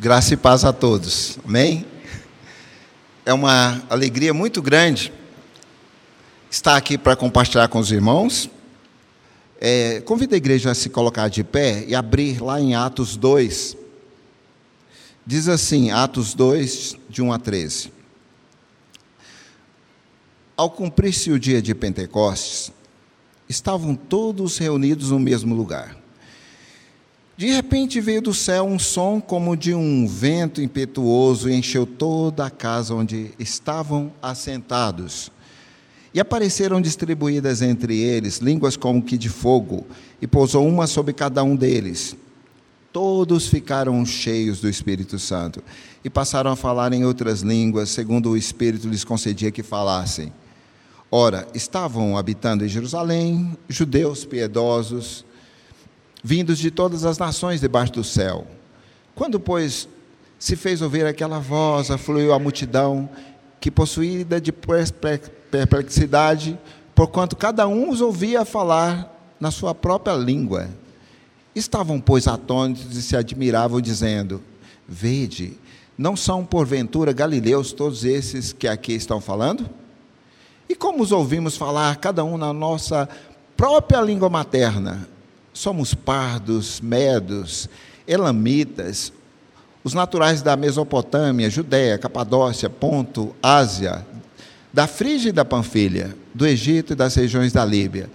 Graça e paz a todos. Amém? É uma alegria muito grande estar aqui para compartilhar com os irmãos. É, convido a igreja a se colocar de pé e abrir lá em Atos 2. Diz assim, Atos 2, de 1 a 13. Ao cumprir-se o dia de Pentecostes, estavam todos reunidos no mesmo lugar. De repente veio do céu um som como de um vento impetuoso e encheu toda a casa onde estavam assentados. E apareceram distribuídas entre eles línguas como que de fogo, e pousou uma sobre cada um deles. Todos ficaram cheios do Espírito Santo e passaram a falar em outras línguas, segundo o Espírito lhes concedia que falassem. Ora, estavam habitando em Jerusalém judeus piedosos, vindos de todas as nações debaixo do céu. Quando, pois, se fez ouvir aquela voz, afluiu a multidão, que possuída de perplexidade, porquanto cada um os ouvia falar na sua própria língua. Estavam, pois, atônitos e se admiravam, dizendo: Vede, não são porventura galileus todos esses que aqui estão falando? E como os ouvimos falar, cada um na nossa própria língua materna? Somos pardos, medos, elamitas, os naturais da Mesopotâmia, Judéia, Capadócia, Ponto, Ásia, da Frígia e da Panfilha, do Egito e das regiões da Líbia,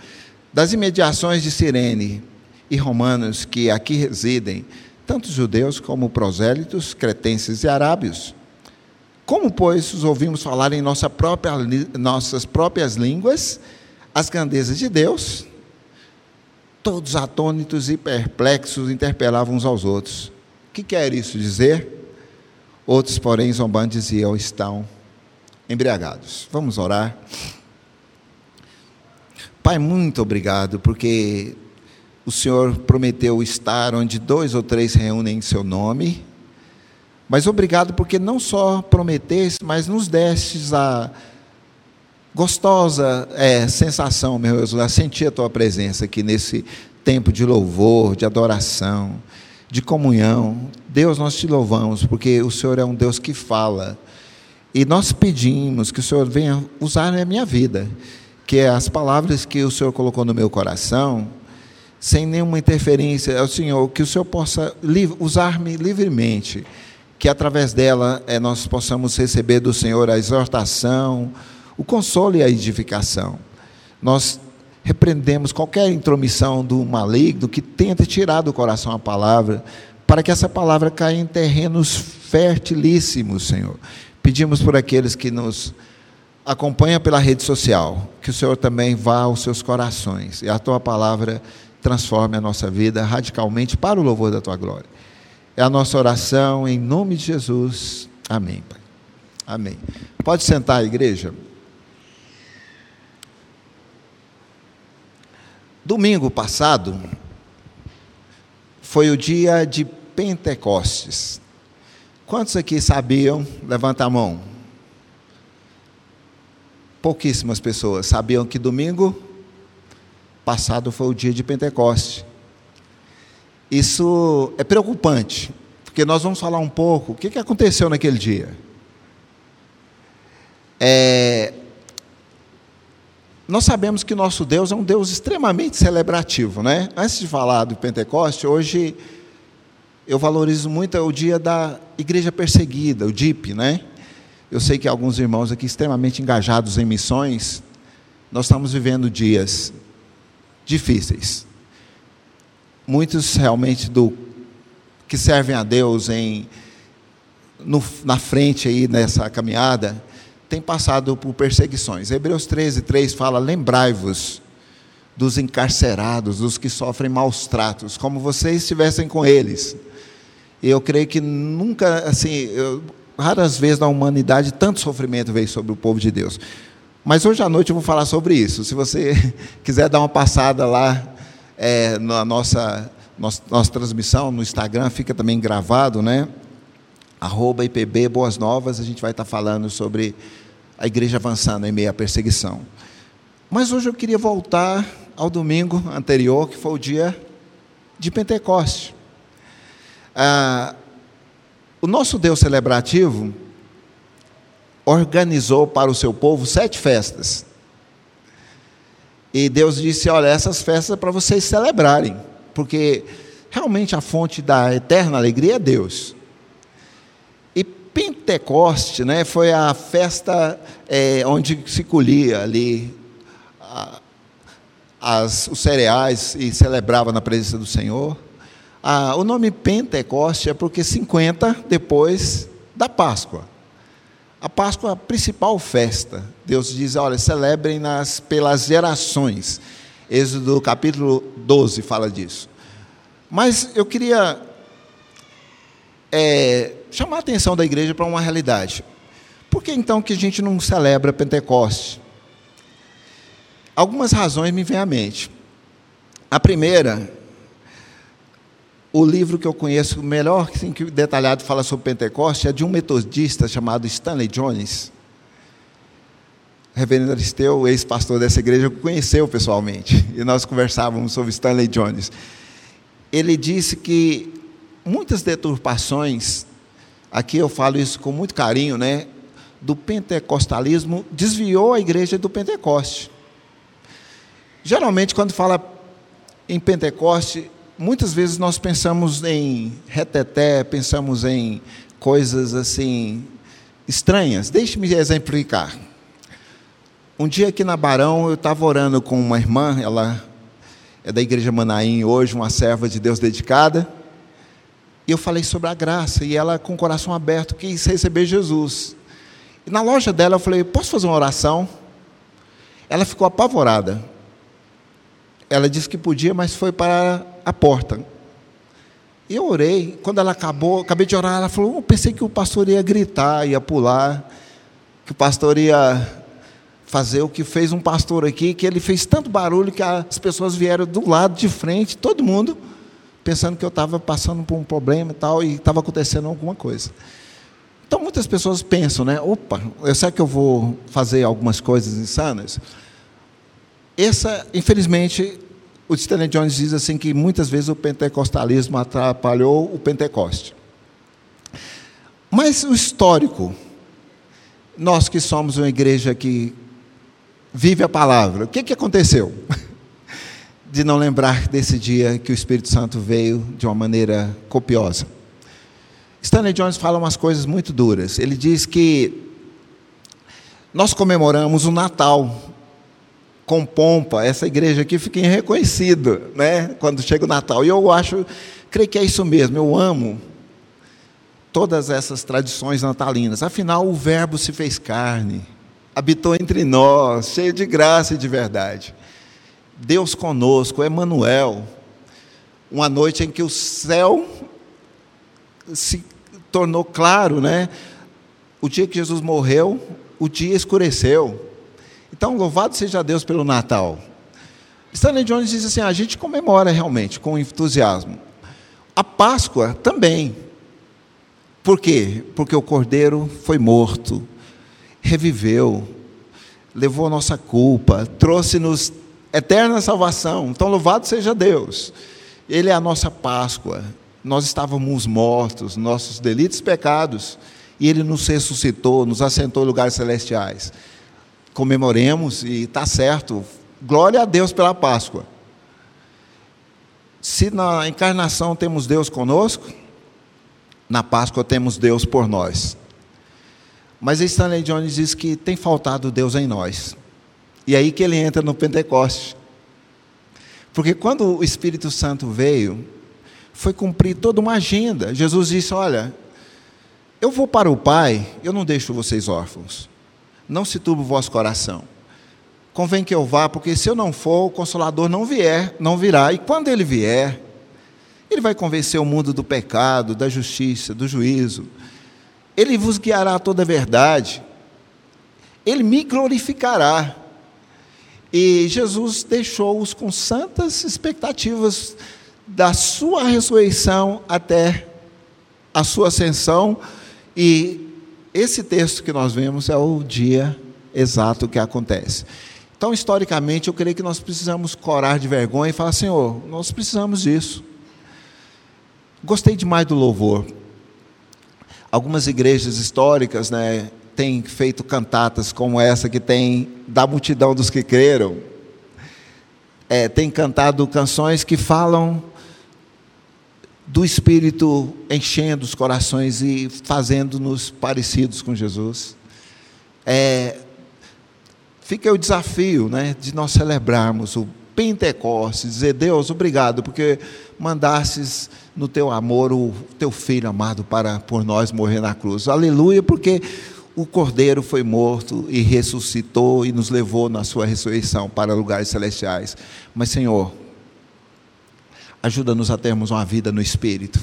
das imediações de Cirene e romanos que aqui residem, tanto judeus como prosélitos, cretenses e arábios. Como, pois, os ouvimos falar em nossa própria, nossas próprias línguas as grandezas de Deus Todos atônitos e perplexos interpelavam uns aos outros. O que quer isso dizer? Outros, porém, zombando, diziam: estão embriagados. Vamos orar. Pai, muito obrigado, porque o Senhor prometeu estar onde dois ou três reúnem em seu nome. Mas obrigado porque não só prometeste, mas nos destes a gostosa é, sensação, meu Deus, a sentir a tua presença aqui nesse tempo de louvor, de adoração, de comunhão. Deus, nós te louvamos, porque o Senhor é um Deus que fala. E nós pedimos que o Senhor venha usar na minha vida, que é as palavras que o Senhor colocou no meu coração, sem nenhuma interferência, é o Senhor, que o Senhor possa usar-me livremente, que através dela é, nós possamos receber do Senhor a exortação, o consolo e a edificação. Nós repreendemos qualquer intromissão do maligno que tenta tirar do coração a palavra, para que essa palavra caia em terrenos fertilíssimos, Senhor. Pedimos por aqueles que nos acompanham pela rede social, que o Senhor também vá aos seus corações e a tua palavra transforme a nossa vida radicalmente para o louvor da tua glória. É a nossa oração em nome de Jesus. Amém, Pai. Amém. Pode sentar, igreja. Domingo passado foi o dia de Pentecostes. Quantos aqui sabiam? Levanta a mão. Pouquíssimas pessoas sabiam que domingo passado foi o dia de Pentecostes. Isso é preocupante, porque nós vamos falar um pouco o que aconteceu naquele dia. É, nós sabemos que nosso Deus é um Deus extremamente celebrativo, né? Antes de falar do Pentecoste, hoje eu valorizo muito o dia da igreja perseguida, o DIP, né? Eu sei que alguns irmãos aqui extremamente engajados em missões, nós estamos vivendo dias difíceis. Muitos realmente do que servem a Deus em no, na frente aí nessa caminhada, tem passado por perseguições. Hebreus 13, 3 fala: Lembrai-vos dos encarcerados, dos que sofrem maus tratos, como vocês estivessem com eles. E eu creio que nunca, assim, eu, raras vezes na humanidade tanto sofrimento veio sobre o povo de Deus. Mas hoje à noite eu vou falar sobre isso. Se você quiser dar uma passada lá é, na nossa, nossa, nossa transmissão no Instagram, fica também gravado, né? Arroba IPB Boas Novas, a gente vai estar falando sobre a igreja avançando em meio à perseguição. Mas hoje eu queria voltar ao domingo anterior, que foi o dia de Pentecoste. Ah, O nosso Deus celebrativo organizou para o seu povo sete festas. E Deus disse: Olha, essas festas é para vocês celebrarem, porque realmente a fonte da eterna alegria é Deus. Pentecoste né, foi a festa é, onde se colhia ali a, as, os cereais e celebrava na presença do Senhor. Ah, o nome Pentecoste é porque 50 depois da Páscoa. A Páscoa é a principal festa. Deus diz: olha, celebrem nas, pelas gerações. Êxodo capítulo 12 fala disso. Mas eu queria é, chamar a atenção da igreja para uma realidade. Por que então que a gente não celebra Pentecoste? Algumas razões me vêm à mente. A primeira o livro que eu conheço melhor, assim, que detalhado fala sobre Pentecoste, é de um metodista chamado Stanley Jones. Reverendo Aristeu, ex-pastor dessa igreja, conheceu pessoalmente, e nós conversávamos sobre Stanley Jones. Ele disse que muitas deturpações, aqui eu falo isso com muito carinho, né, do pentecostalismo, desviou a igreja do Pentecoste. Geralmente, quando fala em Pentecoste, muitas vezes nós pensamos em reteté, pensamos em coisas assim estranhas. Deixe-me exemplificar. Um dia aqui na Barão, eu estava orando com uma irmã, ela é da igreja Manaim hoje, uma serva de Deus dedicada. E eu falei sobre a graça, e ela, com o coração aberto, quis receber Jesus. E na loja dela, eu falei: Posso fazer uma oração? Ela ficou apavorada. Ela disse que podia, mas foi para a porta. E eu orei. Quando ela acabou, acabei de orar, ela falou: oh, pensei que o pastor ia gritar, ia pular, que o pastor ia fazer o que fez um pastor aqui, que ele fez tanto barulho que as pessoas vieram do lado de frente, todo mundo, pensando que eu estava passando por um problema e tal, e estava acontecendo alguma coisa. Então muitas pessoas pensam, né? Opa, eu sei que eu vou fazer algumas coisas insanas. Essa, infelizmente, o Stanley Jones diz assim que muitas vezes o pentecostalismo atrapalhou o Pentecoste. Mas o histórico, nós que somos uma igreja que vive a palavra, o que, que aconteceu? De não lembrar desse dia que o Espírito Santo veio de uma maneira copiosa. Stanley Jones fala umas coisas muito duras. Ele diz que nós comemoramos o Natal com pompa, essa igreja aqui fica reconhecida, né? Quando chega o Natal. E eu acho, creio que é isso mesmo, eu amo todas essas tradições natalinas. Afinal, o Verbo se fez carne, habitou entre nós, cheio de graça e de verdade. Deus conosco, Emmanuel. Uma noite em que o céu se tornou claro, né? O dia que Jesus morreu, o dia escureceu. Então, louvado seja Deus pelo Natal. Stanley Jones diz assim: a gente comemora realmente com entusiasmo. A Páscoa também. Por quê? Porque o Cordeiro foi morto, reviveu, levou nossa culpa, trouxe-nos eterna salvação. Então, louvado seja Deus. Ele é a nossa Páscoa. Nós estávamos mortos, nossos delitos e pecados, e Ele nos ressuscitou, nos assentou em lugares celestiais comemoremos e está certo. Glória a Deus pela Páscoa. Se na encarnação temos Deus conosco, na Páscoa temos Deus por nós. Mas Stanley Jones diz que tem faltado Deus em nós. E aí que ele entra no Pentecoste. Porque quando o Espírito Santo veio, foi cumprir toda uma agenda. Jesus disse: Olha, eu vou para o Pai, eu não deixo vocês órfãos não se turbe o vosso coração. Convém que eu vá, porque se eu não for, o consolador não vier, não virá. E quando ele vier, ele vai convencer o mundo do pecado, da justiça, do juízo. Ele vos guiará a toda a verdade. Ele me glorificará. E Jesus deixou-os com santas expectativas da sua ressurreição até a sua ascensão e esse texto que nós vemos é o dia exato que acontece. Então, historicamente, eu creio que nós precisamos corar de vergonha e falar: Senhor, nós precisamos disso. Gostei demais do louvor. algumas igrejas históricas, né, têm feito cantatas como essa que tem da multidão dos que creram. É, tem cantado canções que falam do Espírito enchendo os corações e fazendo-nos parecidos com Jesus. É, fica o desafio né, de nós celebrarmos o Pentecostes, dizer, Deus, obrigado, porque mandasses no teu amor o teu filho amado para por nós morrer na cruz. Aleluia, porque o Cordeiro foi morto e ressuscitou e nos levou na sua ressurreição para lugares celestiais. Mas, Senhor, ajuda-nos a termos uma vida no Espírito.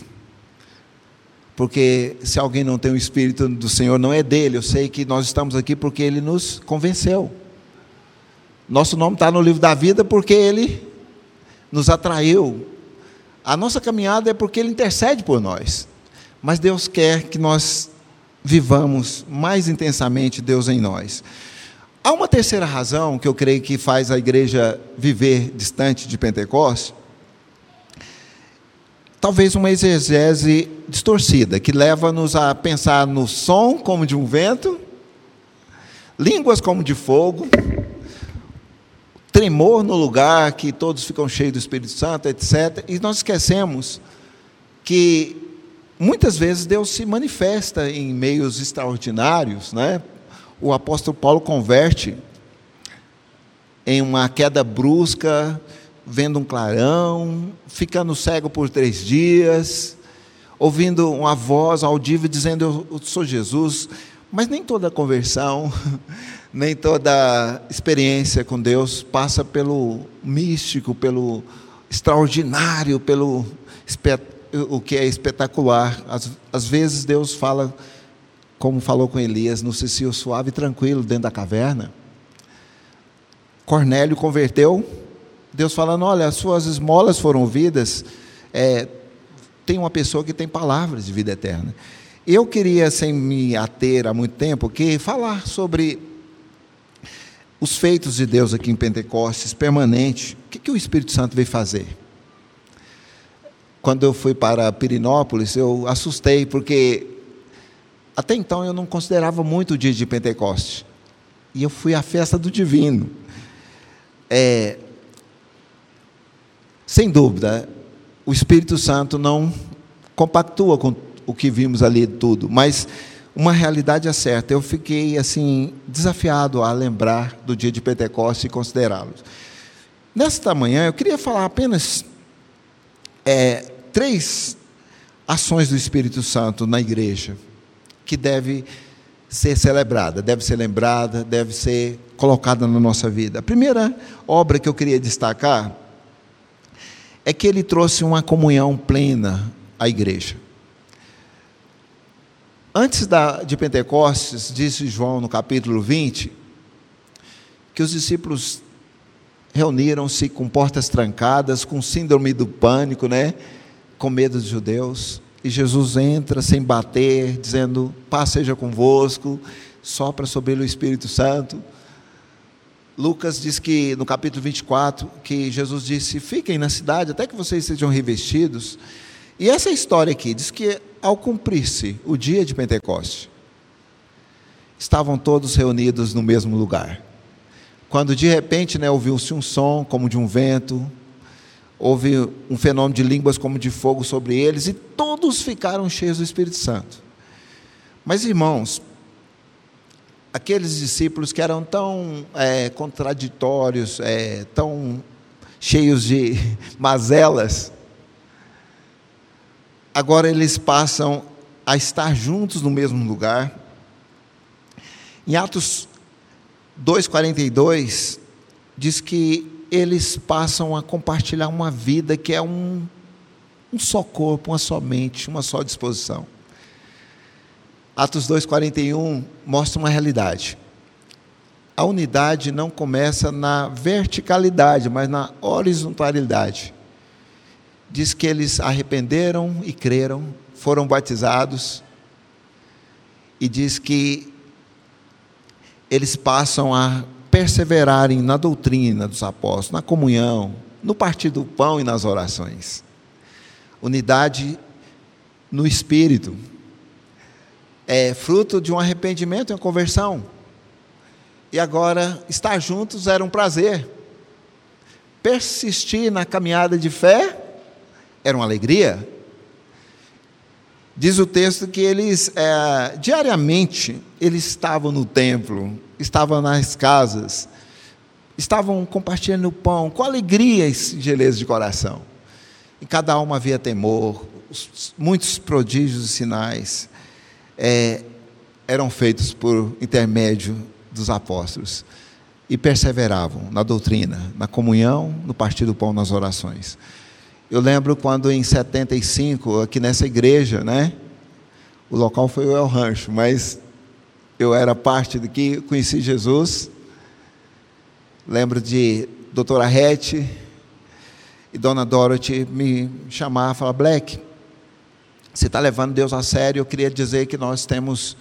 Porque se alguém não tem o Espírito do Senhor, não é dele. Eu sei que nós estamos aqui porque ele nos convenceu. Nosso nome está no livro da vida porque ele nos atraiu. A nossa caminhada é porque ele intercede por nós. Mas Deus quer que nós vivamos mais intensamente Deus em nós. Há uma terceira razão que eu creio que faz a igreja viver distante de Pentecostes, talvez uma exegese distorcida, que leva-nos a pensar no som como de um vento, línguas como de fogo, tremor no lugar, que todos ficam cheios do Espírito Santo, etc. E nós esquecemos que muitas vezes Deus se manifesta em meios extraordinários, né? O apóstolo Paulo converte em uma queda brusca vendo um clarão, ficando cego por três dias, ouvindo uma voz audível dizendo: Eu sou Jesus. Mas nem toda conversão, nem toda experiência com Deus passa pelo místico, pelo extraordinário, pelo o que é espetacular. Às, às vezes Deus fala, como falou com Elias, no cicio suave e tranquilo dentro da caverna. Cornélio converteu Deus falando: olha, as suas esmolas foram ouvidas, é, tem uma pessoa que tem palavras de vida eterna. Eu queria, sem me ater há muito tempo, que falar sobre os feitos de Deus aqui em Pentecostes, permanente. O que, que o Espírito Santo veio fazer? Quando eu fui para Pirinópolis, eu assustei, porque até então eu não considerava muito o dia de Pentecostes. E eu fui à festa do divino. É, sem dúvida, o Espírito Santo não compactua com o que vimos ali tudo, mas uma realidade é certa. Eu fiquei assim desafiado a lembrar do dia de Pentecostes e considerá-los. Nesta manhã eu queria falar apenas é, três ações do Espírito Santo na igreja que deve ser celebrada, deve ser lembrada, deve ser colocada na nossa vida. A primeira obra que eu queria destacar é que ele trouxe uma comunhão plena à igreja. Antes da, de Pentecostes, disse João no capítulo 20, que os discípulos reuniram-se com portas trancadas, com síndrome do pânico, né? com medo dos judeus. E Jesus entra sem bater, dizendo: Paz seja convosco, sopra sobre ele o Espírito Santo. Lucas diz que no capítulo 24 que Jesus disse: "Fiquem na cidade até que vocês sejam revestidos". E essa história aqui diz que ao cumprir-se o dia de Pentecoste, estavam todos reunidos no mesmo lugar. Quando de repente, né, ouviu-se um som como de um vento, houve um fenômeno de línguas como de fogo sobre eles e todos ficaram cheios do Espírito Santo. Mas irmãos, aqueles discípulos que eram tão é, contraditórios, é, tão cheios de mazelas, agora eles passam a estar juntos no mesmo lugar. Em Atos 2,42, diz que eles passam a compartilhar uma vida que é um, um só corpo, uma só mente, uma só disposição. Atos 2,41 mostra uma realidade. A unidade não começa na verticalidade, mas na horizontalidade. Diz que eles arrependeram e creram, foram batizados, e diz que eles passam a perseverarem na doutrina dos apóstolos, na comunhão, no partir do pão e nas orações. Unidade no espírito é fruto de um arrependimento e uma conversão. E agora, estar juntos era um prazer. Persistir na caminhada de fé era uma alegria. Diz o texto que eles, é, diariamente, eles estavam no templo, estavam nas casas, estavam compartilhando o pão, com alegria e singeleza de coração. Em cada alma havia temor, muitos prodígios e sinais é, eram feitos por intermédio dos apóstolos e perseveravam na doutrina, na comunhão, no partir do pão, nas orações. Eu lembro quando em 75, aqui nessa igreja, né? O local foi o El Rancho, mas eu era parte de que conheci Jesus. Lembro de doutora Rete e dona Dorothy me chamar e falar: Black, você está levando Deus a sério? Eu queria dizer que nós temos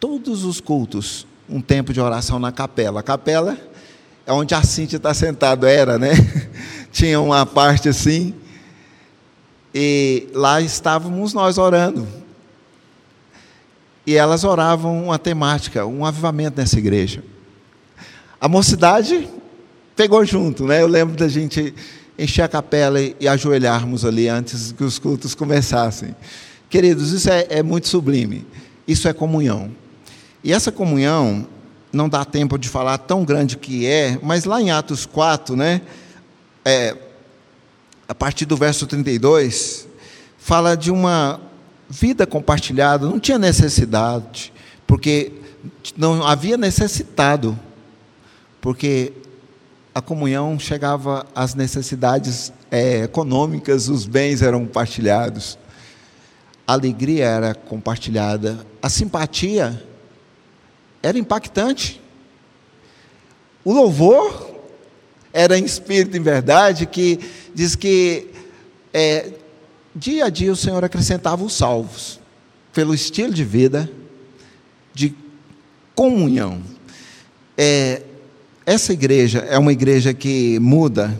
todos os cultos um tempo de oração na capela. A capela é onde a Cíntia está sentada, era, né? tinha uma parte assim, e lá estávamos nós orando. E elas oravam uma temática, um avivamento nessa igreja. A mocidade pegou junto, né? Eu lembro da gente encher a capela e ajoelharmos ali antes que os cultos começassem. Queridos, isso é, é muito sublime. Isso é comunhão. E essa comunhão, não dá tempo de falar tão grande que é, mas lá em Atos 4, né? É, a partir do verso 32, fala de uma vida compartilhada, não tinha necessidade, porque não havia necessitado, porque a comunhão chegava às necessidades é, econômicas, os bens eram compartilhados, a alegria era compartilhada, a simpatia era impactante, o louvor era em espírito em verdade, que diz que é, dia a dia o Senhor acrescentava os salvos, pelo estilo de vida, de comunhão. É, essa igreja é uma igreja que muda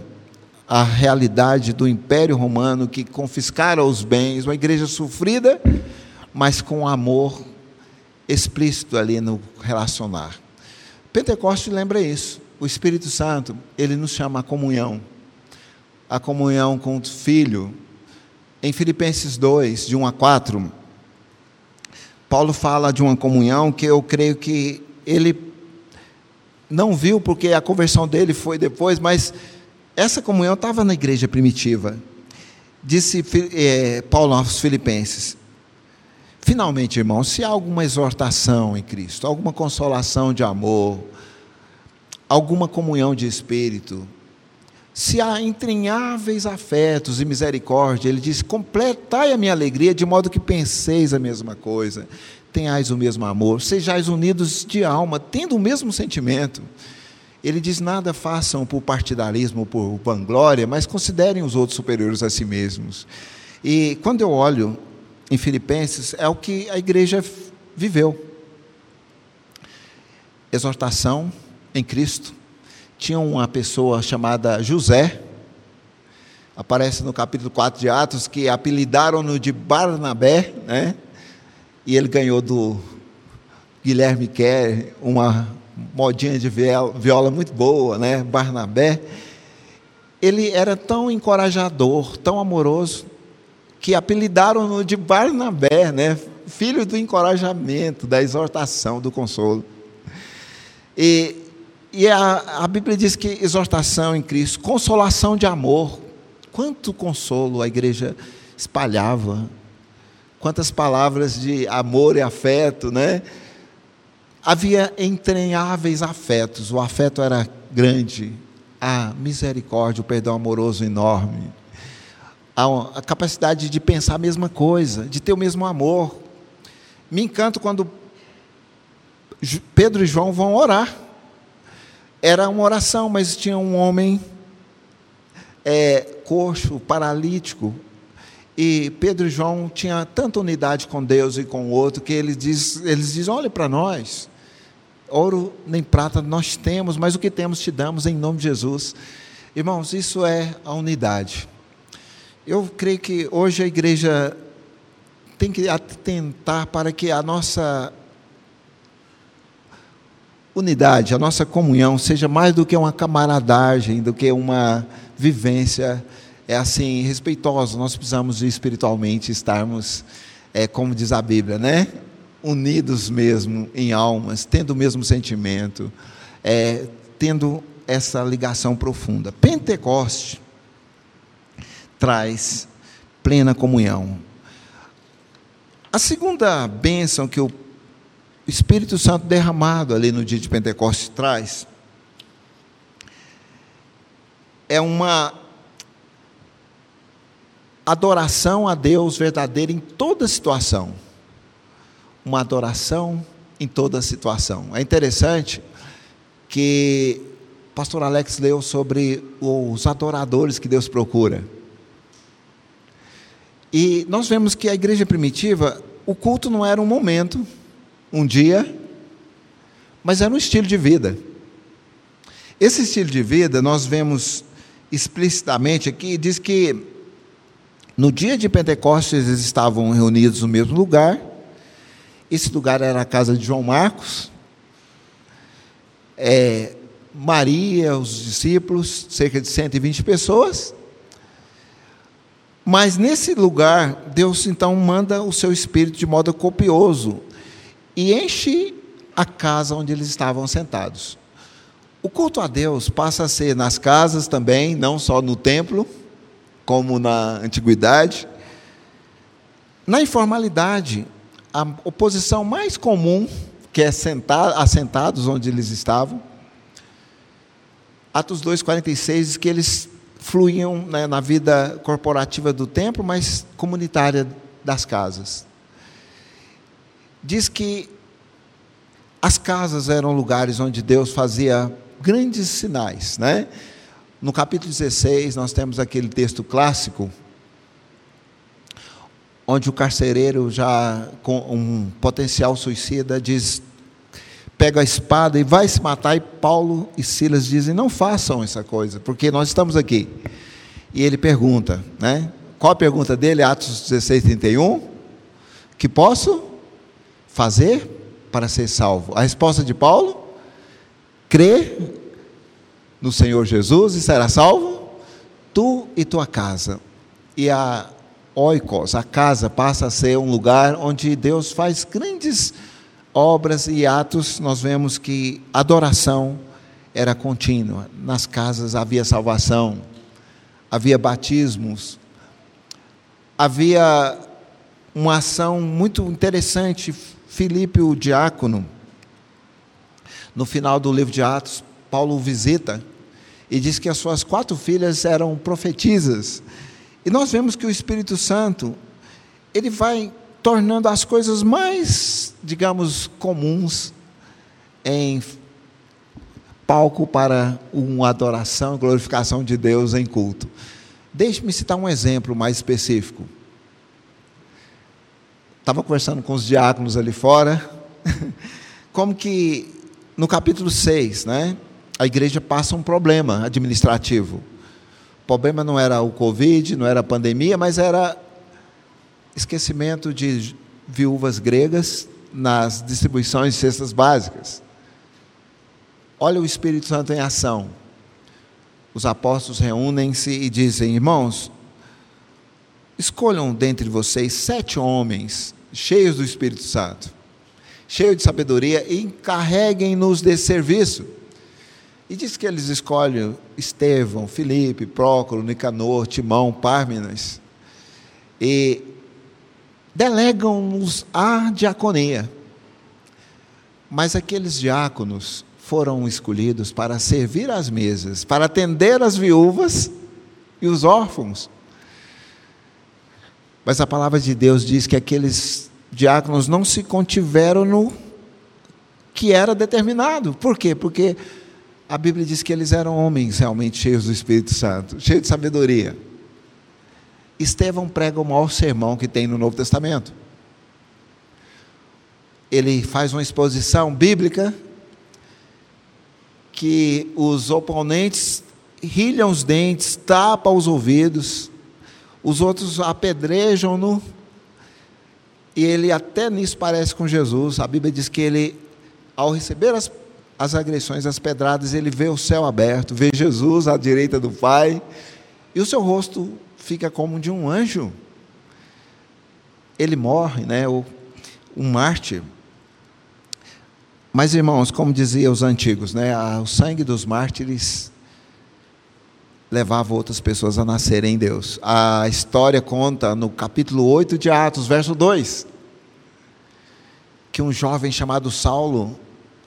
a realidade do Império Romano, que confiscara os bens, uma igreja sofrida, mas com amor explícito ali no relacionar. Pentecostes lembra isso o Espírito Santo, ele nos chama comunhão. A comunhão com o Filho. Em Filipenses 2, de 1 a 4, Paulo fala de uma comunhão que eu creio que ele não viu, porque a conversão dele foi depois, mas essa comunhão estava na igreja primitiva. Disse é, Paulo aos Filipenses: Finalmente, irmãos, se há alguma exortação em Cristo, alguma consolação de amor, alguma comunhão de espírito, se há entranháveis afetos e misericórdia, ele diz: completai a minha alegria, de modo que penseis a mesma coisa, tenhais o mesmo amor, sejais unidos de alma, tendo o mesmo sentimento. Ele diz: nada façam por partidarismo, por vanglória, mas considerem os outros superiores a si mesmos. E quando eu olho em Filipenses, é o que a igreja viveu. Exortação, em Cristo. Tinha uma pessoa chamada José, aparece no capítulo 4 de Atos, que apelidaram-no de Barnabé, né? e ele ganhou do Guilherme Kerr uma modinha de viola muito boa, né? Barnabé. Ele era tão encorajador, tão amoroso, que apelidaram-no de Barnabé, né? filho do encorajamento, da exortação, do consolo. E e a, a Bíblia diz que exortação em Cristo, consolação de amor. Quanto consolo a igreja espalhava, quantas palavras de amor e afeto, né? Havia entranháveis afetos, o afeto era grande, a misericórdia, o perdão amoroso enorme, a, capacidade de pensar a mesma coisa, de ter o mesmo amor. Me encanto quando Pedro e João vão orar era uma oração, mas tinha um homem é, coxo, paralítico, e Pedro e João tinham tanta unidade com Deus e com o outro que eles, diz, eles dizem: olhe para nós, ouro nem prata nós temos, mas o que temos te damos em nome de Jesus. Irmãos, isso é a unidade. Eu creio que hoje a igreja tem que atentar para que a nossa unidade, a nossa comunhão seja mais do que uma camaradagem, do que uma vivência é assim respeitosa. Nós precisamos espiritualmente estarmos, é, como diz a Bíblia, né, unidos mesmo em almas, tendo o mesmo sentimento, é, tendo essa ligação profunda. Pentecoste traz plena comunhão. A segunda bênção que o Espírito Santo derramado ali no dia de Pentecostes traz é uma adoração a Deus verdadeira em toda situação. Uma adoração em toda situação. É interessante que o pastor Alex leu sobre os adoradores que Deus procura. E nós vemos que a igreja primitiva, o culto não era um momento, um dia, mas era um estilo de vida. Esse estilo de vida nós vemos explicitamente aqui, diz que no dia de Pentecostes eles estavam reunidos no mesmo lugar. Esse lugar era a casa de João Marcos. É, Maria, os discípulos, cerca de 120 pessoas. Mas nesse lugar, Deus então manda o seu espírito de modo copioso e enche a casa onde eles estavam sentados. O culto a Deus passa a ser nas casas também, não só no templo, como na antiguidade. Na informalidade, a oposição mais comum, que é sentar, assentados onde eles estavam. Atos 2,46 diz que eles fluíam né, na vida corporativa do templo, mas comunitária das casas diz que as casas eram lugares onde Deus fazia grandes sinais, né? No capítulo 16, nós temos aquele texto clássico, onde o carcereiro, já com um potencial suicida, diz: pega a espada e vai se matar. E Paulo e Silas dizem: não façam essa coisa, porque nós estamos aqui. E ele pergunta, né? Qual a pergunta dele? Atos 16, 31. Que posso? Fazer para ser salvo? A resposta de Paulo: crê no Senhor Jesus e será salvo, tu e tua casa. E a oikos, a casa, passa a ser um lugar onde Deus faz grandes obras e atos. Nós vemos que adoração era contínua. Nas casas havia salvação, havia batismos, havia uma ação muito interessante Filipe, o diácono, no final do livro de Atos, Paulo visita e diz que as suas quatro filhas eram profetisas. E nós vemos que o Espírito Santo, ele vai tornando as coisas mais, digamos, comuns em palco para uma adoração e glorificação de Deus em culto. Deixe-me citar um exemplo mais específico. Estava conversando com os diáconos ali fora, como que no capítulo 6, né, a igreja passa um problema administrativo. O problema não era o Covid, não era a pandemia, mas era esquecimento de viúvas gregas nas distribuições de cestas básicas. Olha o Espírito Santo em ação. Os apóstolos reúnem-se e dizem: Irmãos, escolham dentre vocês sete homens cheios do Espírito Santo, cheios de sabedoria, encarreguem-nos desse serviço. E diz que eles escolhem Estevão, Filipe, Prócoro, Nicanor, Timão, Pármenas, e delegam-nos a diaconia. Mas aqueles diáconos foram escolhidos para servir às mesas, para atender as viúvas e os órfãos. Mas a palavra de Deus diz que aqueles diáconos não se contiveram no que era determinado. Por quê? Porque a Bíblia diz que eles eram homens realmente cheios do Espírito Santo, cheios de sabedoria. Estevão prega o maior sermão que tem no Novo Testamento. Ele faz uma exposição bíblica que os oponentes rilham os dentes, tapam os ouvidos, os outros apedrejam-no, E ele até nisso parece com Jesus. A Bíblia diz que ele, ao receber as, as agressões, as pedradas, ele vê o céu aberto, vê Jesus à direita do Pai, e o seu rosto fica como de um anjo. Ele morre, né? O, um mártir. Mas, irmãos, como diziam os antigos, né? o sangue dos mártires levava outras pessoas a nascerem em Deus. A história conta no capítulo 8 de Atos, verso 2, que um jovem chamado Saulo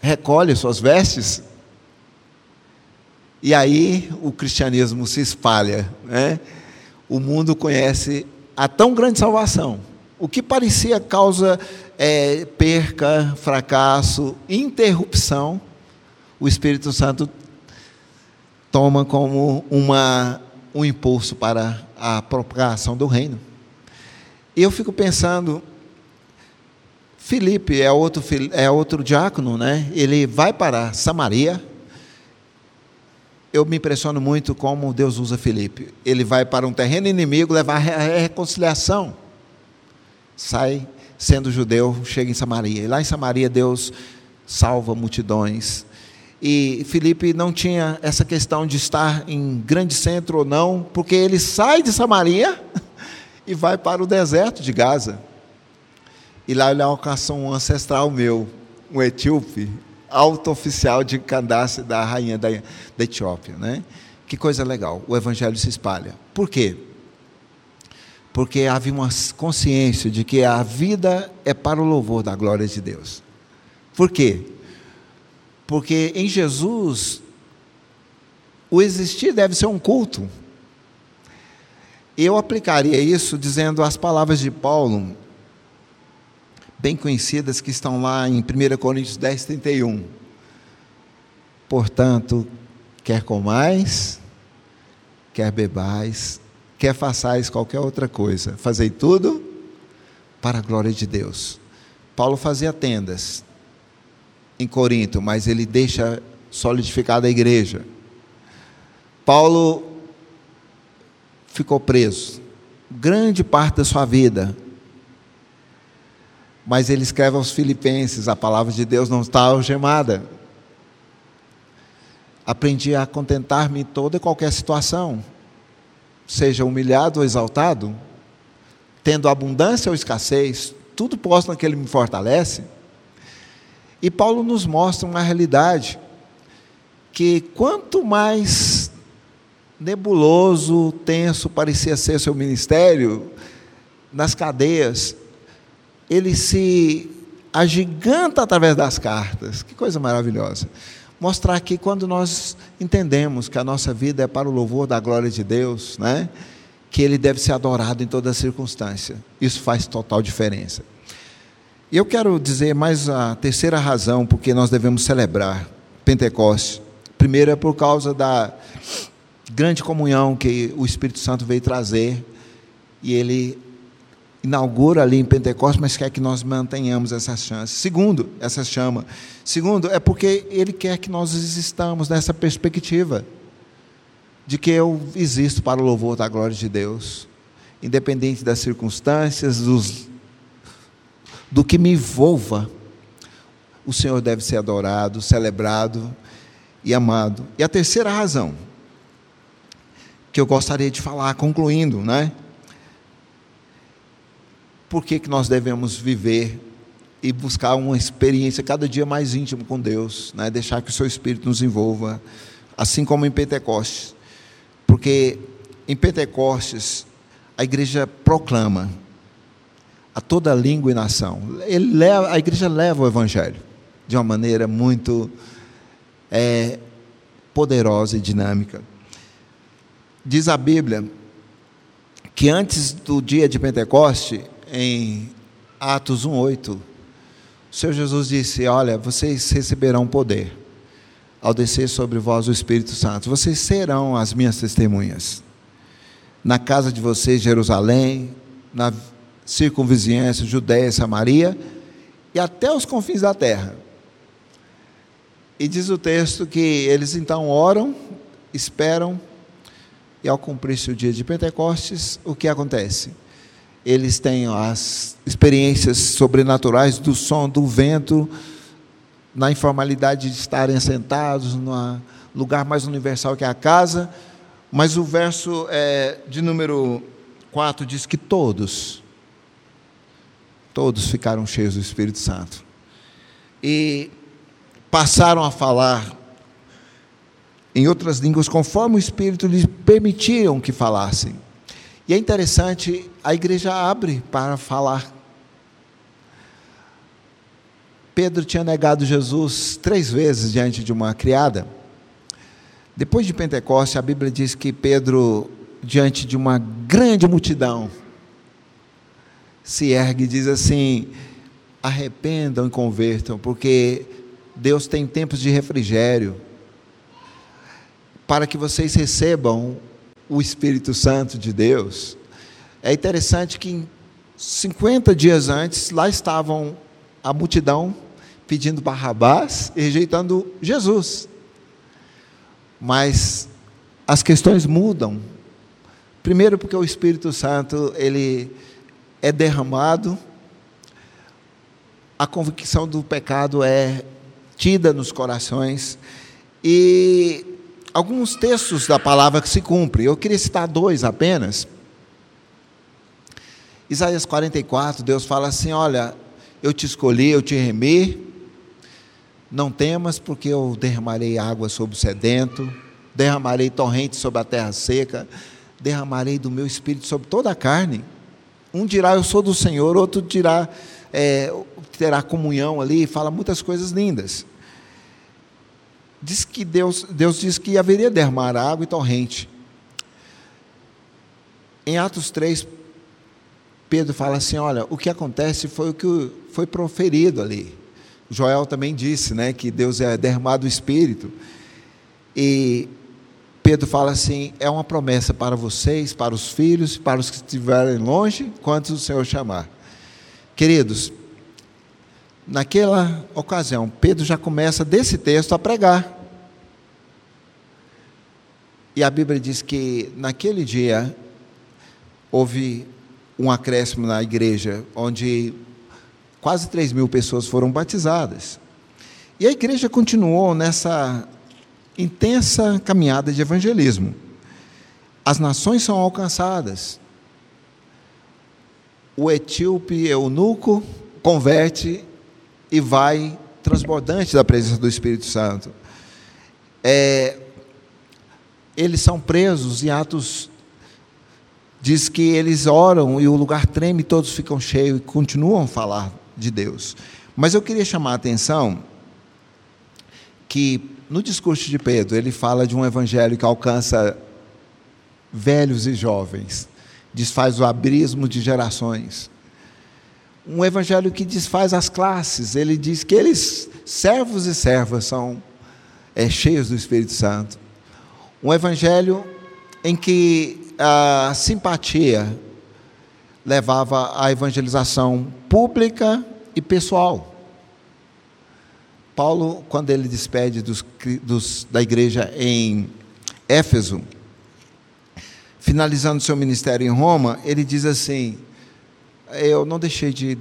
recolhe suas vestes e aí o cristianismo se espalha, né? O mundo conhece a tão grande salvação. O que parecia causa é, perca, fracasso, interrupção, o Espírito Santo toma como uma, um impulso para a propagação do reino. E eu fico pensando, Filipe é outro, é outro diácono, né? ele vai para Samaria. Eu me impressiono muito como Deus usa Filipe. Ele vai para um terreno inimigo levar a reconciliação. Sai sendo judeu, chega em Samaria. E lá em Samaria Deus salva multidões, e Felipe não tinha essa questão de estar em grande centro ou não, porque ele sai de Samaria e vai para o deserto de Gaza. E lá ele alcança um ancestral meu, um etíope, alto oficial de Candace, da rainha da, da Etiópia. Né? Que coisa legal, o evangelho se espalha. Por quê? Porque havia uma consciência de que a vida é para o louvor da glória de Deus. Por quê? Porque em Jesus, o existir deve ser um culto. Eu aplicaria isso dizendo as palavras de Paulo, bem conhecidas, que estão lá em 1 Coríntios 10, 31. Portanto, quer comais, quer bebais, quer façais qualquer outra coisa, fazei tudo para a glória de Deus. Paulo fazia tendas, em Corinto, mas ele deixa solidificada a igreja. Paulo ficou preso grande parte da sua vida. Mas ele escreve aos Filipenses: a palavra de Deus não está algemada. Aprendi a contentar-me em toda e qualquer situação, seja humilhado ou exaltado, tendo abundância ou escassez, tudo posto naquele que me fortalece. E Paulo nos mostra uma realidade que quanto mais nebuloso, tenso parecia ser seu ministério, nas cadeias, ele se agiganta através das cartas. Que coisa maravilhosa. Mostrar que quando nós entendemos que a nossa vida é para o louvor da glória de Deus, né? que ele deve ser adorado em toda circunstância. Isso faz total diferença. E eu quero dizer mais a terceira razão porque nós devemos celebrar Pentecostes. Primeiro é por causa da grande comunhão que o Espírito Santo veio trazer e ele inaugura ali em Pentecostes, mas quer que nós mantenhamos essa chance. Segundo, essa chama. Segundo, é porque ele quer que nós existamos nessa perspectiva de que eu existo para o louvor da glória de Deus, independente das circunstâncias, dos do que me envolva, o Senhor deve ser adorado, celebrado e amado. E a terceira razão que eu gostaria de falar, concluindo, né? Por que, que nós devemos viver e buscar uma experiência cada dia mais íntima com Deus, né? deixar que o seu Espírito nos envolva, assim como em Pentecostes. Porque em Pentecostes a igreja proclama a toda língua e nação. Leva, a igreja leva o evangelho de uma maneira muito é, poderosa e dinâmica. Diz a Bíblia que antes do dia de Pentecoste, em Atos 1:8, o Senhor Jesus disse: "Olha, vocês receberão poder ao descer sobre vós o Espírito Santo. Vocês serão as minhas testemunhas na casa de vocês, Jerusalém, na circunvizinhança, Judéia, Samaria e até os confins da terra. E diz o texto que eles então oram, esperam, e ao cumprir-se o dia de Pentecostes, o que acontece? eles têm as experiências sobrenaturais do som do vento, na informalidade de estarem sentados no lugar mais universal que é a casa, mas o verso é, de número 4 diz que todos, todos ficaram cheios do Espírito Santo. E passaram a falar em outras línguas conforme o Espírito lhes permitiam que falassem. E é interessante, a igreja abre para falar. Pedro tinha negado Jesus três vezes diante de uma criada. Depois de Pentecoste, a Bíblia diz que Pedro, diante de uma grande multidão, se ergue e diz assim: arrependam e convertam, porque Deus tem tempos de refrigério, para que vocês recebam o Espírito Santo de Deus. É interessante que 50 dias antes, lá estavam a multidão pedindo Barrabás e rejeitando Jesus. Mas as questões mudam. Primeiro porque o Espírito Santo, ele é derramado, a convicção do pecado é tida nos corações e alguns textos da palavra que se cumpre. Eu queria citar dois apenas. Isaías 44, Deus fala assim: Olha, eu te escolhi, eu te remi, não temas, porque eu derramarei água sobre o sedento, derramarei torrentes sobre a terra seca, derramarei do meu espírito sobre toda a carne. Um dirá, eu sou do Senhor, outro dirá, é, terá comunhão ali, fala muitas coisas lindas diz que Deus, Deus diz que haveria derramar água e torrente. Em Atos 3, Pedro fala assim: olha, o que acontece foi o que foi proferido ali. Joel também disse, né, que Deus é derramado o Espírito. E Pedro fala assim: é uma promessa para vocês, para os filhos, para os que estiverem longe, quantos o Senhor chamar. Queridos, naquela ocasião, Pedro já começa desse texto a pregar. E a Bíblia diz que naquele dia houve um acréscimo na igreja, onde quase 3 mil pessoas foram batizadas. E a igreja continuou nessa intensa caminhada de evangelismo. As nações são alcançadas. O etíope eunuco converte e vai transbordante da presença do Espírito Santo. É, eles são presos, em Atos diz que eles oram e o lugar treme, todos ficam cheios e continuam a falar de Deus. Mas eu queria chamar a atenção que no discurso de Pedro ele fala de um evangelho que alcança velhos e jovens, desfaz o abismo de gerações um evangelho que desfaz as classes. Ele diz que eles, servos e servas, são é, cheios do Espírito Santo. Um evangelho em que a simpatia levava à evangelização pública e pessoal. Paulo, quando ele despede dos, dos, da igreja em Éfeso, finalizando seu ministério em Roma, ele diz assim: eu não deixei de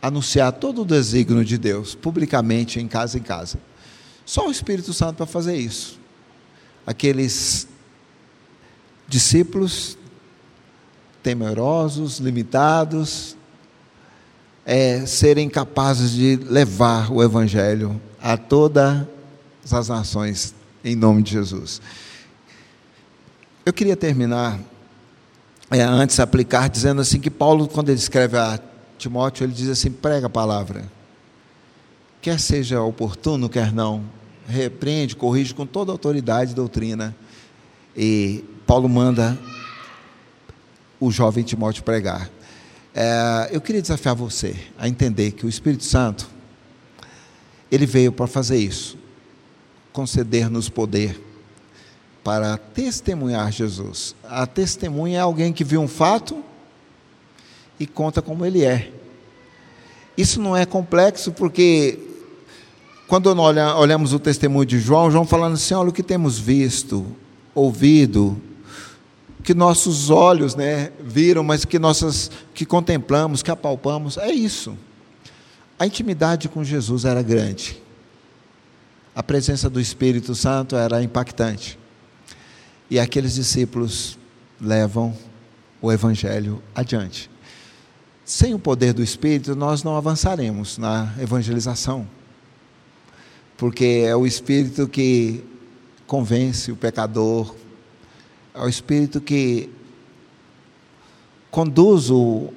anunciar todo o desígnio de Deus, publicamente, em casa em casa. Só o Espírito Santo para fazer isso. Aqueles discípulos temerosos, limitados, é, serem capazes de levar o Evangelho a todas as nações, em nome de Jesus. Eu queria terminar é, antes aplicar, dizendo assim que Paulo, quando ele escreve a Timóteo, ele diz assim: prega a palavra. Quer seja oportuno, quer não, repreende, corrige com toda autoridade e doutrina. E Paulo manda o jovem Timóteo pregar. É, eu queria desafiar você a entender que o Espírito Santo, ele veio para fazer isso, conceder-nos poder para testemunhar Jesus. A testemunha é alguém que viu um fato e conta como ele é. Isso não é complexo porque quando nós olhamos o testemunho de João, João falando assim, olha o que temos visto, ouvido, que nossos olhos né, viram, mas que nossas que contemplamos, que apalpamos, é isso. A intimidade com Jesus era grande. A presença do Espírito Santo era impactante. E aqueles discípulos levam o evangelho adiante. Sem o poder do Espírito, nós não avançaremos na evangelização. Porque é o Espírito que convence o pecador, é o Espírito que conduz o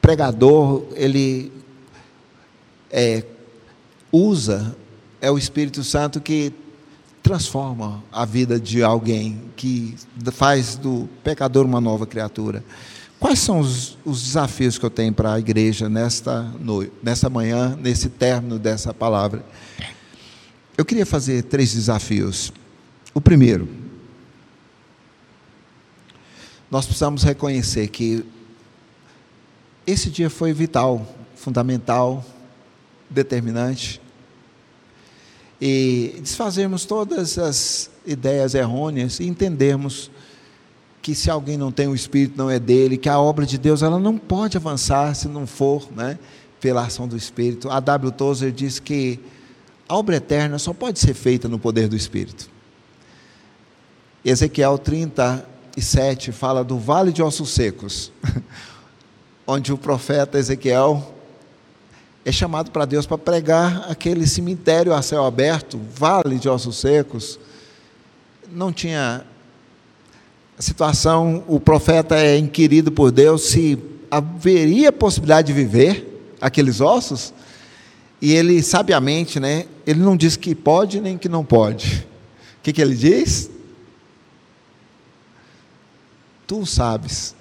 pregador, ele é, usa, é o Espírito Santo que transforma a vida de alguém, que faz do pecador uma nova criatura. Quais são os, os desafios que eu tenho para a igreja nesta, noite, nesta manhã, nesse término dessa palavra? Eu queria fazer três desafios. O primeiro, nós precisamos reconhecer que esse dia foi vital, fundamental, determinante. E desfazermos todas as ideias errôneas e entendermos que se alguém não tem o Espírito, não é dele, que a obra de Deus ela não pode avançar se não for né, pela ação do Espírito. A W. Tozer diz que a obra eterna só pode ser feita no poder do Espírito. Ezequiel 37 fala do vale de ossos secos, onde o profeta Ezequiel é chamado para Deus para pregar aquele cemitério a céu aberto, vale de ossos secos. Não tinha situação, o profeta é inquirido por Deus se haveria possibilidade de viver aqueles ossos, e ele sabiamente, né, ele não diz que pode nem que não pode. O que, que ele diz? Tu sabes.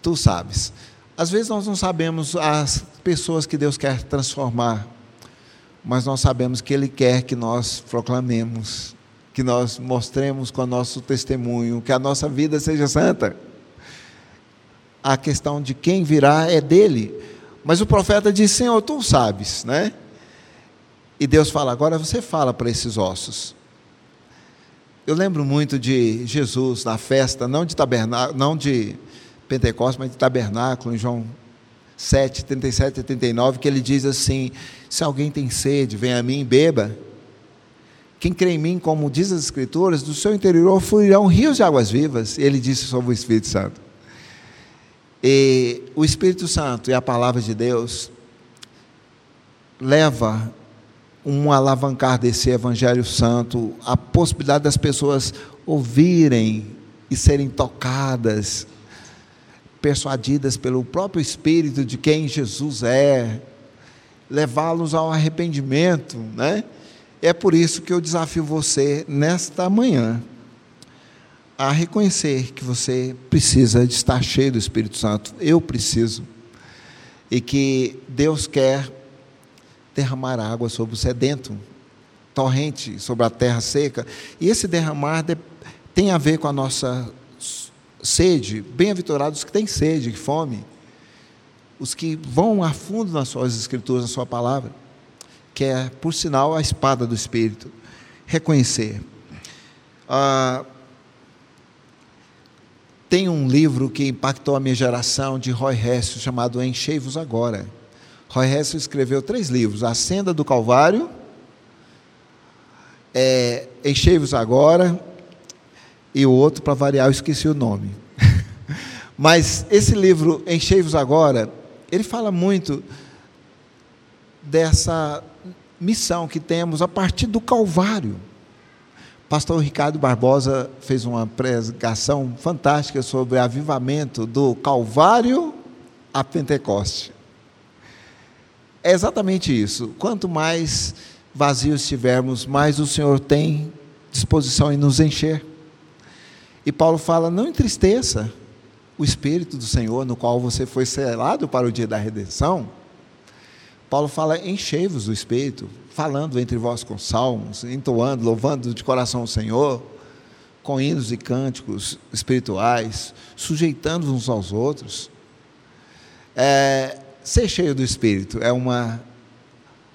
Tu sabes. Às vezes nós não sabemos as pessoas que Deus quer transformar, mas nós sabemos que Ele quer que nós proclamemos, que nós mostremos com o nosso testemunho, que a nossa vida seja santa. A questão de quem virá é dele. Mas o profeta diz: Senhor, tu sabes, né? E Deus fala: agora você fala para esses ossos. Eu lembro muito de Jesus na festa, não de tabernáculo, não de Pentecostes, mas de tabernáculo, em João 7, 37 e 39, que ele diz assim: Se alguém tem sede, vem a mim e beba. Quem crê em mim, como diz as Escrituras, do seu interior fluirão rios de águas vivas. Ele disse sobre o Espírito Santo. E o Espírito Santo e a palavra de Deus leva um alavancar desse Evangelho Santo, a possibilidade das pessoas ouvirem e serem tocadas, persuadidas pelo próprio Espírito de quem Jesus é, levá-los ao arrependimento, né? É por isso que eu desafio você nesta manhã a reconhecer que você precisa de estar cheio do Espírito Santo. Eu preciso. E que Deus quer derramar água sobre o sedento, torrente sobre a terra seca. E esse derramar tem a ver com a nossa sede. Bem-aventurados que têm sede, fome. Os que vão a fundo nas suas escrituras, na sua palavra, que é, por sinal, a espada do Espírito. Reconhecer. Ah, tem um livro que impactou a minha geração, de Roy Hess, chamado Enchei-vos Agora. Roy Hessel escreveu três livros: A Senda do Calvário, é, Enchei-vos Agora, e o outro, para variar, eu esqueci o nome. Mas esse livro, Enchei-vos Agora, ele fala muito dessa missão que temos a partir do Calvário. Pastor Ricardo Barbosa fez uma pregação fantástica sobre avivamento do Calvário a Pentecoste. É exatamente isso. Quanto mais vazios estivermos, mais o Senhor tem disposição em nos encher. E Paulo fala: não entristeça o Espírito do Senhor, no qual você foi selado para o dia da redenção. Paulo fala: enchei-vos do Espírito, falando entre vós com salmos, entoando, louvando de coração o Senhor, com hinos e cânticos espirituais, sujeitando uns aos outros. É, Ser cheio do Espírito é uma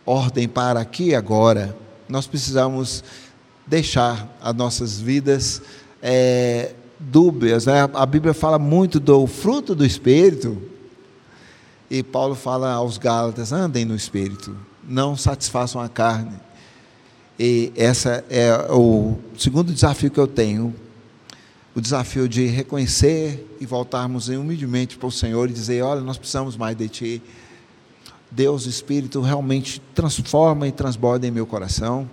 ordem para aqui e agora. Nós precisamos deixar as nossas vidas é, dúbias. Né? A Bíblia fala muito do fruto do Espírito, e Paulo fala aos Gálatas: andem no Espírito, não satisfaçam a carne. E essa é o segundo desafio que eu tenho, o desafio de reconhecer e voltarmos humildemente para o Senhor e dizer: olha, nós precisamos mais de Ti. Deus, o Espírito, realmente transforma e transborda em meu coração.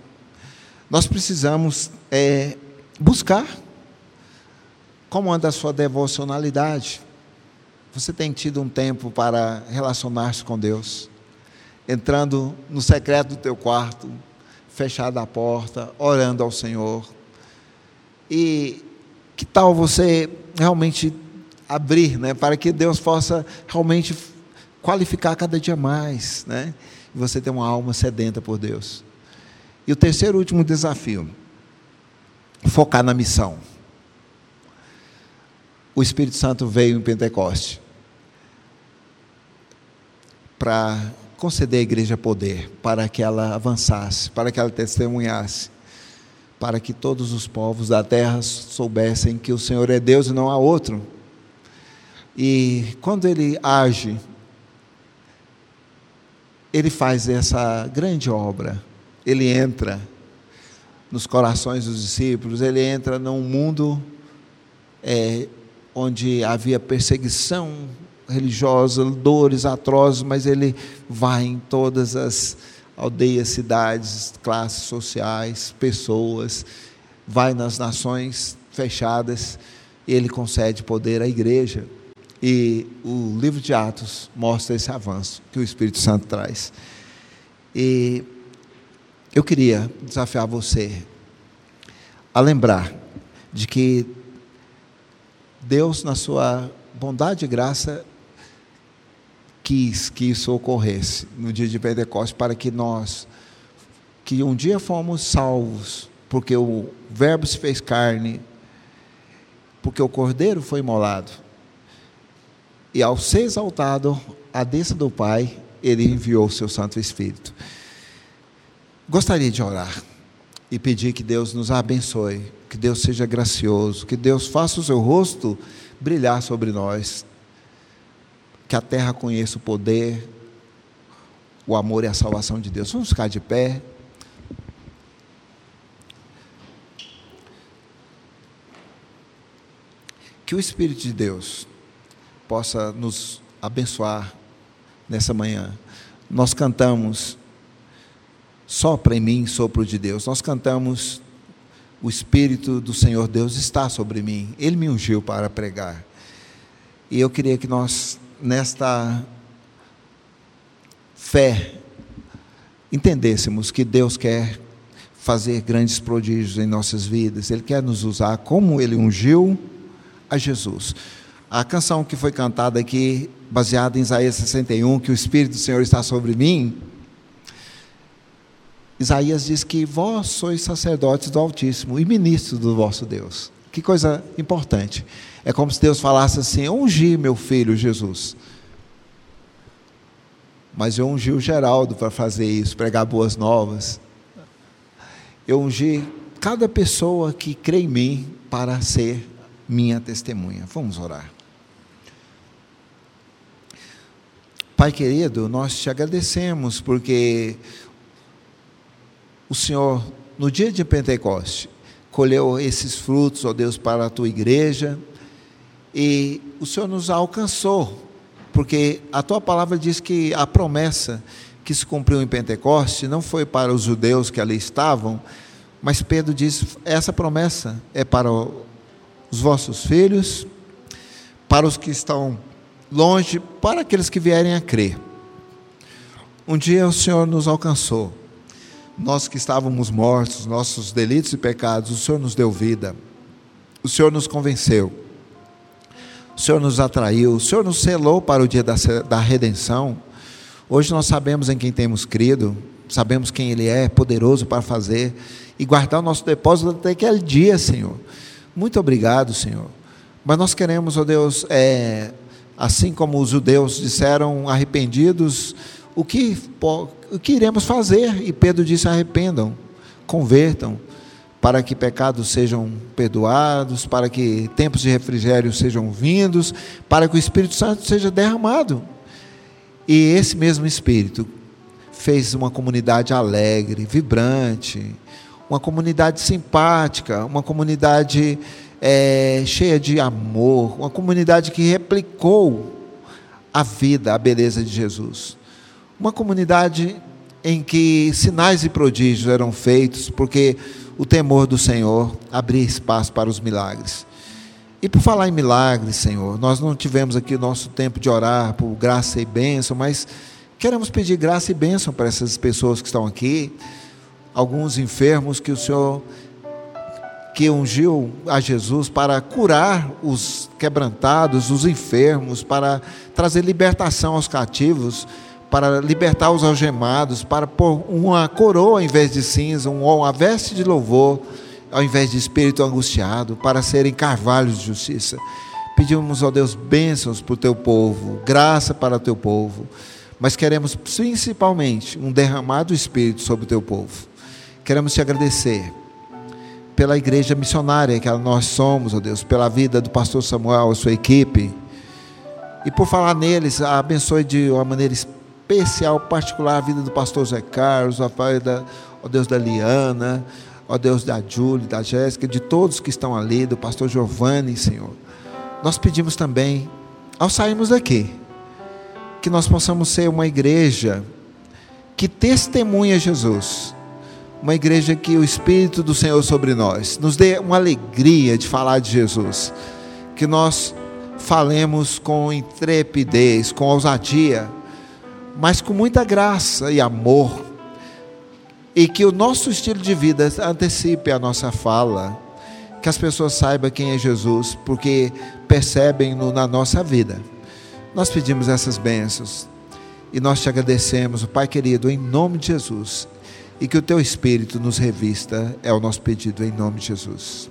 Nós precisamos é, buscar como anda a sua devocionalidade. Você tem tido um tempo para relacionar-se com Deus, entrando no secreto do teu quarto, fechada a porta, orando ao Senhor. E que tal você realmente abrir, né, para que Deus possa realmente qualificar cada dia mais, né? E você ter uma alma sedenta por Deus. E o terceiro e último desafio, focar na missão. O Espírito Santo veio em Pentecoste para conceder à igreja poder, para que ela avançasse, para que ela testemunhasse, para que todos os povos da terra soubessem que o Senhor é Deus e não há outro. E quando ele age, ele faz essa grande obra, ele entra nos corações dos discípulos, ele entra num mundo é, onde havia perseguição religiosa, dores atrozes, mas ele vai em todas as aldeias, cidades, classes sociais, pessoas, vai nas nações fechadas, ele concede poder à igreja. E o livro de Atos mostra esse avanço que o Espírito Santo traz. E eu queria desafiar você a lembrar de que Deus, na sua bondade e graça, quis que isso ocorresse no dia de Pentecostes para que nós, que um dia fomos salvos, porque o Verbo se fez carne, porque o Cordeiro foi imolado, e ao ser exaltado a destra do Pai, ele enviou o seu Santo Espírito. Gostaria de orar e pedir que Deus nos abençoe, que Deus seja gracioso, que Deus faça o seu rosto brilhar sobre nós, que a terra conheça o poder, o amor e a salvação de Deus. Vamos ficar de pé. Que o Espírito de Deus possa nos abençoar nessa manhã. Nós cantamos Sopra em mim, sopro de Deus. Nós cantamos O Espírito do Senhor Deus está sobre mim. Ele me ungiu para pregar. E eu queria que nós nesta fé, entendêssemos que Deus quer fazer grandes prodígios em nossas vidas, Ele quer nos usar como Ele ungiu a Jesus. A canção que foi cantada aqui, baseada em Isaías 61, que o Espírito do Senhor está sobre mim, Isaías diz que vós sois sacerdotes do Altíssimo e ministros do vosso Deus. Que coisa importante. É como se Deus falasse assim: ungi meu filho Jesus. Mas eu ungi o Geraldo para fazer isso, pregar boas novas. Eu ungi cada pessoa que crê em mim para ser minha testemunha. Vamos orar. Pai querido, nós te agradecemos porque o Senhor, no dia de Pentecoste, colheu esses frutos, ó Deus, para a tua igreja e o Senhor nos alcançou, porque a tua palavra diz que a promessa que se cumpriu em Pentecoste não foi para os judeus que ali estavam, mas Pedro diz: essa promessa é para os vossos filhos, para os que estão longe, para aqueles que vierem a crer. Um dia o Senhor nos alcançou, nós que estávamos mortos, nossos delitos e pecados, o Senhor nos deu vida, o Senhor nos convenceu o Senhor nos atraiu, o Senhor nos selou para o dia da, da redenção. Hoje nós sabemos em quem temos crido, sabemos quem Ele é, poderoso para fazer e guardar o nosso depósito até aquele dia, Senhor. Muito obrigado, Senhor. Mas nós queremos, ó oh Deus, é, assim como os judeus disseram arrependidos, o que, o que iremos fazer? E Pedro disse: arrependam, convertam, para que pecados sejam perdoados, para que tempos de refrigério sejam vindos, para que o Espírito Santo seja derramado. E esse mesmo Espírito fez uma comunidade alegre, vibrante, uma comunidade simpática, uma comunidade é, cheia de amor, uma comunidade que replicou a vida, a beleza de Jesus. Uma comunidade em que sinais e prodígios eram feitos, porque o temor do Senhor abria espaço para os milagres. E por falar em milagres, Senhor, nós não tivemos aqui o nosso tempo de orar por graça e bênção, mas queremos pedir graça e bênção para essas pessoas que estão aqui, alguns enfermos que o Senhor que ungiu a Jesus para curar os quebrantados, os enfermos, para trazer libertação aos cativos, para libertar os algemados, para pôr uma coroa em vez de cinza, uma veste de louvor ao invés de espírito angustiado, para serem carvalhos de justiça. Pedimos, ó Deus, bênçãos para o teu povo, graça para o teu povo, mas queremos principalmente um derramado espírito sobre o teu povo. Queremos te agradecer pela igreja missionária que nós somos, ó Deus, pela vida do pastor Samuel, a sua equipe. E por falar neles, abençoe de uma maneira especial, particular, a vida do pastor Zé Carlos, a vida, ó Deus, da Liana, ó Deus, da Júlia, da Jéssica, de todos que estão ali, do pastor Giovanni, Senhor. Nós pedimos também, ao sairmos daqui, que nós possamos ser uma igreja que testemunha Jesus uma igreja que o Espírito do Senhor sobre nós nos dê uma alegria de falar de Jesus, que nós falemos com intrepidez, com ousadia, mas com muita graça e amor, e que o nosso estilo de vida antecipe a nossa fala, que as pessoas saibam quem é Jesus, porque percebem-no na nossa vida. Nós pedimos essas bênçãos e nós te agradecemos, Pai querido, em nome de Jesus e que o teu Espírito nos revista, é o nosso pedido em nome de Jesus.